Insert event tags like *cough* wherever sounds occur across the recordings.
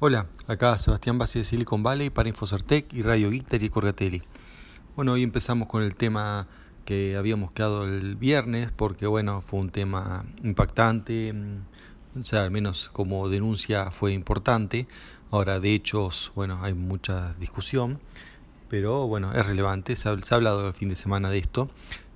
Hola, acá Sebastián Bassi de Silicon Valley para Infocertec y Radio Guitar y Corgatelli. Bueno, hoy empezamos con el tema que habíamos quedado el viernes porque bueno, fue un tema impactante, mm, o sea, al menos como denuncia fue importante. Ahora, de hechos, bueno, hay mucha discusión, pero bueno, es relevante, se ha, se ha hablado el fin de semana de esto.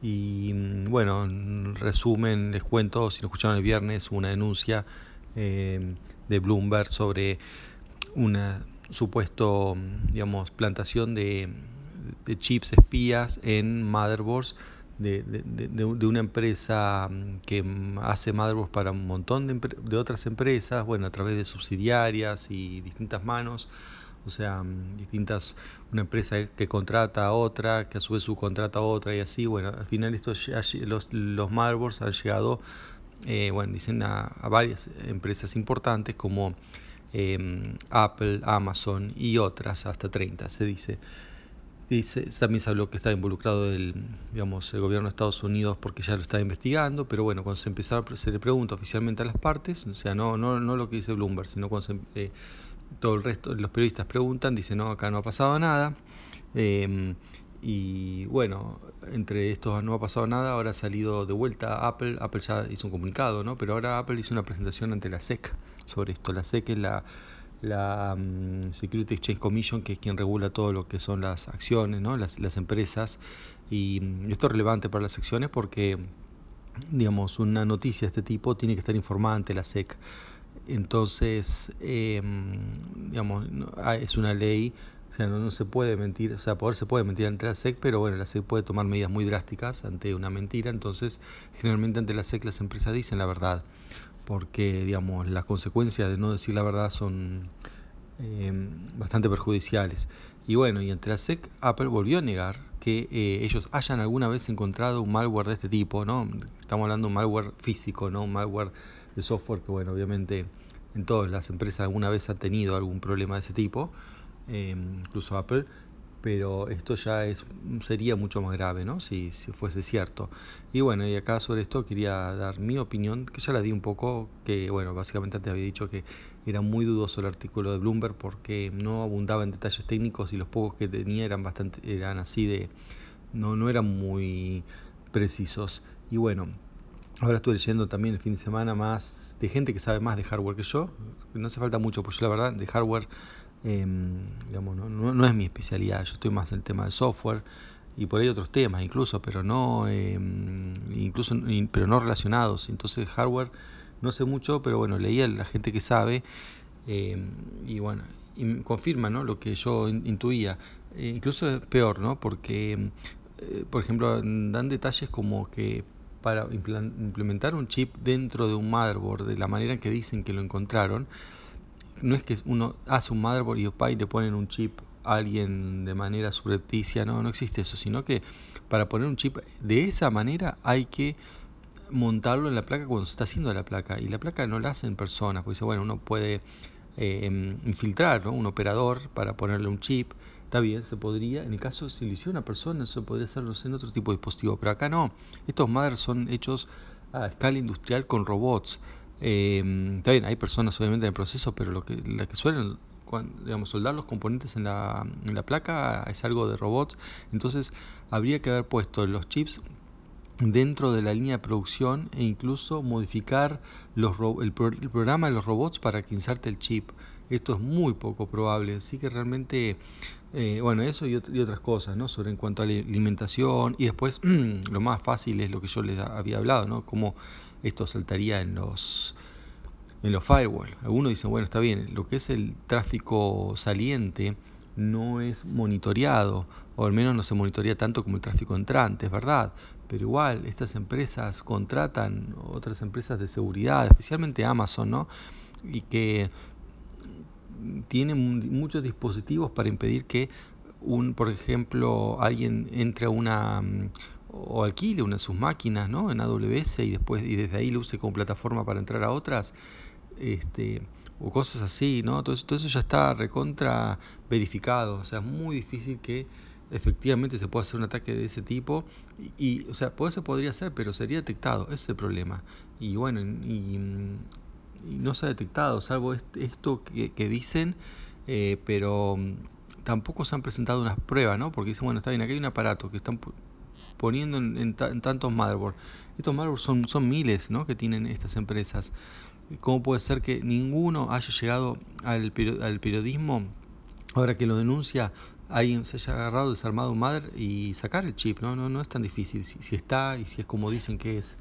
Y mm, bueno, en resumen, les cuento, si lo escucharon el viernes, una denuncia eh, de Bloomberg sobre una supuesto, digamos, plantación de, chips espías en motherboards de, de, de, una empresa que hace motherboards para un montón de, otras empresas, bueno, a través de subsidiarias y distintas manos, o sea, distintas, una empresa que contrata a otra, que a su vez subcontrata a otra y así, bueno, al final esto, los, los motherboards han llegado, eh, bueno, dicen a, varias empresas importantes como eh, Apple, Amazon y otras, hasta 30 se dice. Dice, también se habló que está involucrado el, digamos, el gobierno de Estados Unidos porque ya lo está investigando, pero bueno, cuando se empezó, se le pregunta oficialmente a las partes, o sea, no, no, no lo que dice Bloomberg, sino cuando se, eh, todo el resto los periodistas preguntan, dicen, no, acá no ha pasado nada. Eh, y bueno, entre estos no ha pasado nada, ahora ha salido de vuelta Apple, Apple ya hizo un comunicado, ¿no? Pero ahora Apple hizo una presentación ante la SEC sobre esto. La SEC es la, la um, Security Exchange Commission, que es quien regula todo lo que son las acciones, ¿no? las, las empresas. Y um, esto es relevante para las acciones porque, digamos, una noticia de este tipo tiene que estar informada ante la SEC. Entonces, eh, digamos, es una ley o sea, no, no, se puede mentir, o sea, poder se puede mentir ante la SEC, pero bueno, la SEC puede tomar medidas muy drásticas ante una mentira, entonces generalmente ante la SEC las empresas dicen la verdad, porque digamos, las consecuencias de no decir la verdad son eh, bastante perjudiciales. Y bueno, y ante la SEC, Apple volvió a negar que eh, ellos hayan alguna vez encontrado un malware de este tipo, ¿no? Estamos hablando de un malware físico, ¿no? Un malware de software que, bueno, obviamente en todas las empresas alguna vez han tenido algún problema de ese tipo eh, incluso Apple, pero esto ya es, sería mucho más grave, ¿no? Si, si, fuese cierto. Y bueno, y acá sobre esto quería dar mi opinión, que ya la di un poco, que bueno, básicamente te había dicho que era muy dudoso el artículo de Bloomberg porque no abundaba en detalles técnicos y los pocos que tenía eran bastante, eran así de, no, no eran muy precisos. Y bueno, ahora estuve leyendo también el fin de semana más de gente que sabe más de hardware que yo. No hace falta mucho, pues yo la verdad de hardware eh, digamos, no, no, es mi especialidad, yo estoy más en el tema del software y por ahí otros temas incluso, pero no, eh, incluso, pero no relacionados. Entonces hardware no sé mucho, pero bueno, leía a la gente que sabe eh, y bueno, y confirma ¿no? lo que yo intuía. E incluso es peor, ¿no? Porque, eh, por ejemplo, dan detalles como que para implementar un chip dentro de un motherboard de la manera en que dicen que lo encontraron, no es que uno hace un motherboard y y le ponen un chip a alguien de manera subrepticia, no, no existe eso, sino que para poner un chip de esa manera hay que montarlo en la placa cuando se está haciendo la placa y la placa no la hacen personas, porque bueno, uno puede eh, infiltrar ¿no? un operador para ponerle un chip, está bien, se podría, en el caso si lo hiciera una persona, eso podría hacerlo en otro tipo de dispositivo, pero acá no, estos mothers son hechos a escala industrial con robots, eh, está bien, hay personas obviamente en el proceso, pero lo que, la que suelen cuando, digamos, soldar los componentes en la, placa es algo de robots. Entonces habría que haber puesto los chips dentro de la línea de producción e incluso modificar los, el, el, programa de los robots para que inserte el chip. Esto es muy poco probable, así que realmente, eh, bueno, eso y, otras cosas, ¿no? Sobre en cuanto a la alimentación y después *clears throat* lo más fácil es lo que yo les había hablado, ¿no? Cómo esto saltaría en los en los firewall. Algunos dicen, bueno, está bien, lo que es el tráfico saliente no es monitoreado, o al menos no se monitorea tanto como el tráfico entrante, es verdad, pero igual estas empresas contratan otras empresas de seguridad, especialmente Amazon, ¿no? Y que tienen muchos dispositivos para impedir que un, por ejemplo, alguien entre a una o alquile una de sus máquinas, ¿no? En AWS y después y desde ahí lo use como plataforma para entrar a otras, este, o cosas así, ¿no? Todo eso, todo eso ya está recontra verificado, o sea, es muy difícil que efectivamente se pueda hacer un ataque de ese tipo y, o sea, pues se podría hacer, pero sería detectado, ese es el problema. Y bueno, y no se ha detectado, salvo esto que, dicen, eh, pero mm, tampoco se han presentado unas pruebas, ¿no? Porque dicen, bueno, está bien, aquí hay un aparato que están poniendo en, tantos motherboards. Estos motherboards son, son miles, ¿no? Que tienen estas empresas. ¿Cómo puede ser que ninguno haya llegado al, al periodismo ahora que lo denuncia alguien se haya agarrado, desarmado un mother y sacar el chip, ¿no? No, no es tan difícil, si, si, está y si es como dicen que es.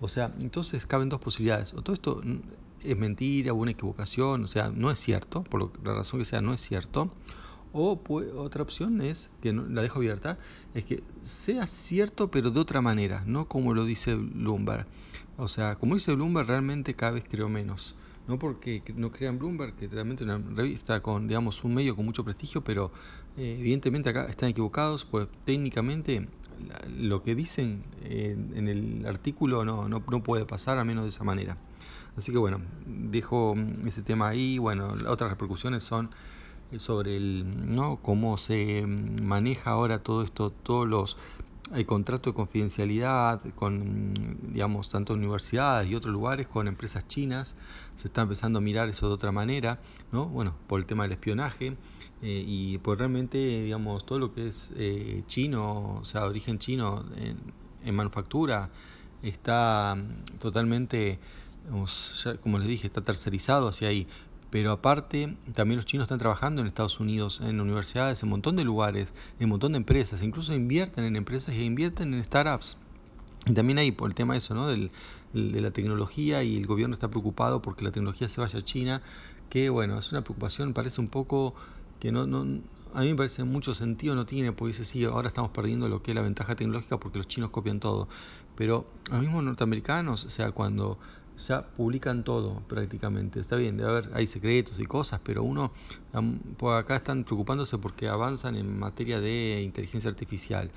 O sea, entonces caben dos posibilidades. O todo esto es mentira una equivocación, o sea, no es cierto, por la razón que sea, no es cierto. O otra opción es, que la dejo abierta, es que sea cierto pero de otra manera, no como lo dice Bloomberg. O sea, como dice Bloomberg, realmente cada vez creo menos. No porque no crean Bloomberg, que realmente una revista con, digamos, un medio con mucho prestigio, pero eh, evidentemente acá están equivocados, pues técnicamente lo que dicen en, el artículo no, no, no, puede pasar a menos de esa manera. Así que bueno, dejo ese tema ahí. Bueno, otras repercusiones son sobre el, ¿no? cómo se maneja ahora todo esto, todos los hay contrato de confidencialidad con, digamos, tanto universidades y otros lugares con empresas chinas. Se está empezando a mirar eso de otra manera, ¿no? Bueno, por el tema del espionaje eh, y por realmente, digamos, todo lo que es eh, chino, o sea, origen chino en, en manufactura, está totalmente, como les dije, está tercerizado hacia ahí. Pero aparte, también los chinos están trabajando en Estados Unidos, en universidades, en un montón de lugares, en un montón de empresas, incluso invierten en empresas e invierten en startups. Y también ahí por el tema eso, ¿no? Del, de la tecnología y el gobierno está preocupado porque la tecnología se vaya a China, que bueno, es una preocupación, parece un poco que no, no a mí me parece mucho sentido no tiene, porque dice, sí, ahora estamos perdiendo lo que es la ventaja tecnológica porque los chinos copian todo. Pero los mismos norteamericanos, o sea, cuando ya publican todo prácticamente. Está bien, debe haber, hay secretos y cosas, pero uno, por acá están preocupándose porque avanzan en materia de inteligencia artificial.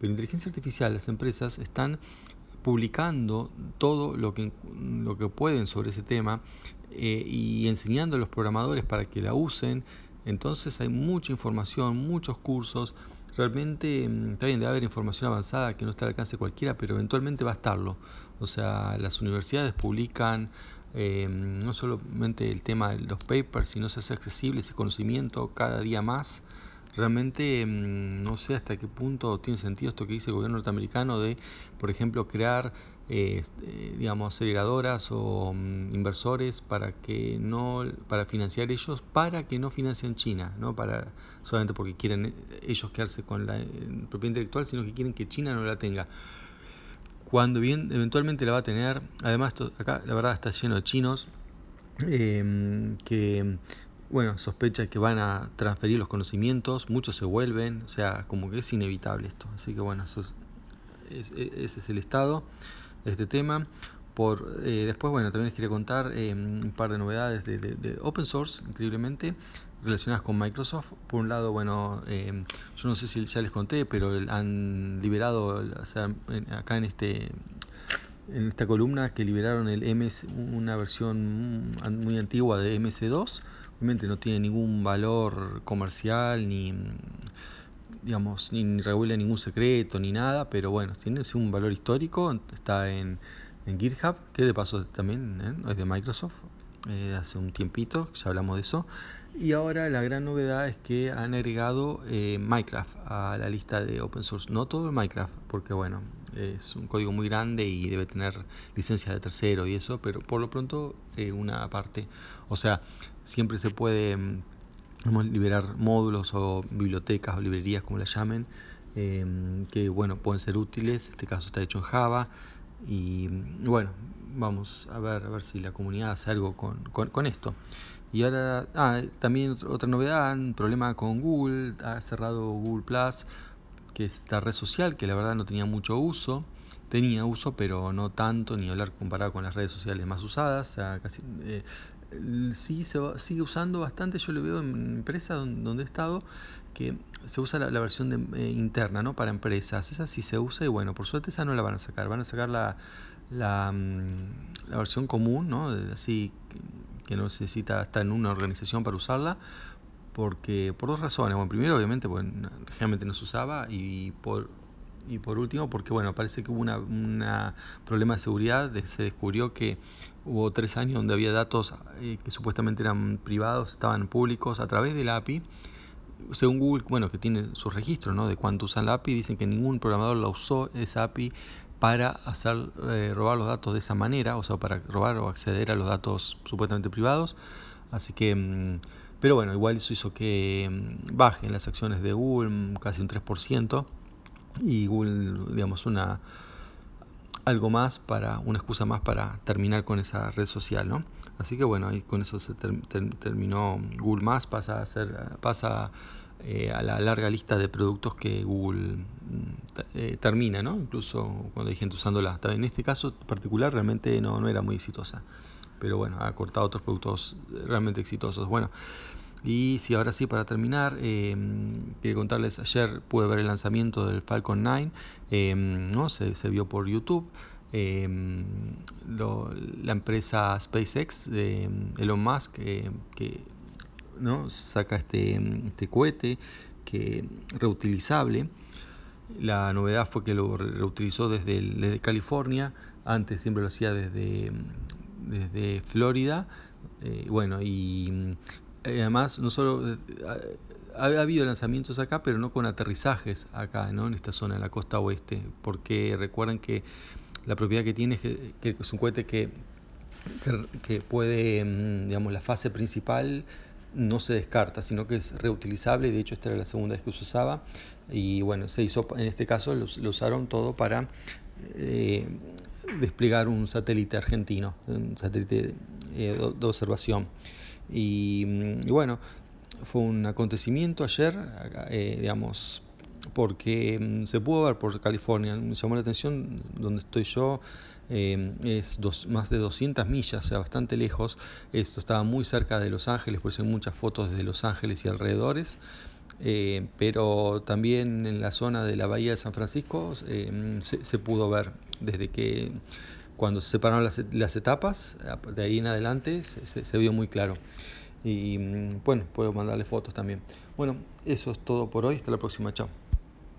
Pero inteligencia artificial, las empresas están publicando todo lo que, lo que pueden sobre ese tema eh, y enseñando a los programadores para que la usen. Entonces hay mucha información, muchos cursos. Realmente mm, está bien, debe haber información avanzada que no está al alcance de cualquiera, pero eventualmente va a estarlo. O sea, las universidades publican eh, no solamente el tema de los papers, sino se hace accesible ese conocimiento cada día más. Realmente mm, no sé hasta qué punto tiene sentido esto que dice el gobierno norteamericano de, por ejemplo, crear eh, este, digamos aceleradoras o mm, inversores para que no para financiar ellos para que no financien China no para solamente porque quieren ellos quedarse con la propiedad intelectual sino que quieren que China no la tenga. Cuando bien eventualmente la va a tener, además acá la verdad está lleno de chinos em, que bueno, sospecha que van a transferir los conocimientos, muchos se vuelven, o sea, como que es inevitable esto. Así que bueno, eso e, ese es el estado de este tema. Por, eh, después, bueno, también les quería contar em, un par de novedades de, de, open source, increíblemente, relacionadas con Microsoft. Por un lado, bueno, em, yo no sé si ya les conté, pero han liberado, o sea, acá en este en esta columna que liberaron el MS, una versión muy antigua de MS2. Obviamente no tiene ningún valor comercial ni digamos ni revela ningún secreto ni nada, pero bueno, tiene un valor histórico, está en en GitHub, que de paso también ¿eh? es de Microsoft, eh, hace un tiempito, ya hablamos de eso. Y ahora la gran novedad es que han agregado eh, Minecraft a la lista de open source. No todo el Minecraft, porque bueno, es un código muy grande y debe tener licencias de tercero y eso, pero por lo pronto una parte. O sea, siempre se puede mm, liberar módulos o bibliotecas o librerías, como la llamen, que bueno, pueden ser útiles. Este caso está hecho en Java. Y bueno, vamos a ver, a ver si la comunidad hace algo con, con, esto. Y ahora, ah, también otra novedad, problema con Google, ha cerrado Google Plus, que es esta red social que la verdad no tenía mucho uso, tenía uso, pero no tanto, ni hablar comparado con las redes sociales más usadas, o sea, casi, eh, sí se sigue usando bastante, yo lo veo en empresas donde, he estado, que se usa la, versión de, eh, interna ¿no? para empresas. Esa sí se usa y bueno, por suerte esa no la van a sacar. Van a sacar la, la, mm, la versión común, ¿no? así que no necesita estar en una organización para usarla. Porque por dos razones. Bueno, primero obviamente porque realmente no se usaba y por y por último porque bueno parece que hubo un una problema de seguridad se descubrió que hubo tres años donde había datos eh, que supuestamente eran privados, estaban públicos a través de la API. Según Google, bueno, que tiene su registro ¿no? de cuánto usan la API, dicen que ningún programador la usó esa API para hacer eh, robar los datos de esa manera, o sea, para robar o acceder a los datos supuestamente privados. Así que, mm, pero bueno, igual eso hizo que mm, bajen las acciones de Google mm, casi un 3% y Google, digamos, una algo más para, una excusa más para terminar con esa red social, ¿no? Así que bueno, ahí con eso se terminó Google Más, pasa a ser, pasa eh, a la larga lista de productos que Google mm, eh, termina, ¿no? Incluso cuando hay gente usándola. En este caso particular realmente no, no era muy exitosa, pero bueno, ha cortado otros productos realmente exitosos. Bueno, y si ahora sí, para terminar, eh, quiero contarles, ayer pude ver el lanzamiento del Falcon 9, em, ¿no? Se, vio por YouTube. Em, la empresa SpaceX de Elon Musk eh, que ¿no? saca este, este cohete que reutilizable. La novedad fue que lo reutilizó desde, desde California, antes siempre lo hacía desde, desde Florida. Eh, bueno, y además, no solo eh, ha, habido lanzamientos acá, pero no con aterrizajes acá, ¿no? en esta zona, en la costa oeste, porque recuerden que la propiedad que tiene es que, es un cohete que, que, puede, mm, digamos, la fase principal no se descarta, sino que es reutilizable, de hecho esta era la segunda vez que se usaba, y bueno, se hizo, en este caso lo, usaron todo para eh, desplegar un satélite argentino, un satélite de observación. Y, bueno, fue un acontecimiento ayer, eh, digamos, porque mm, se pudo ver por California, me llamó la atención donde estoy yo, eh, es más de 200 millas, o sea, bastante lejos, esto estaba muy cerca de Los Ángeles, por eso hay muchas fotos de Los Ángeles y alrededores, eh, pero también en la zona de la bahía de San Francisco se, pudo ver desde que cuando se separaron las, etapas, de ahí en adelante se, vio muy claro. Y mm, bueno, puedo mandarle fotos también. Bueno, eso es todo por hoy. Hasta la próxima. Chao.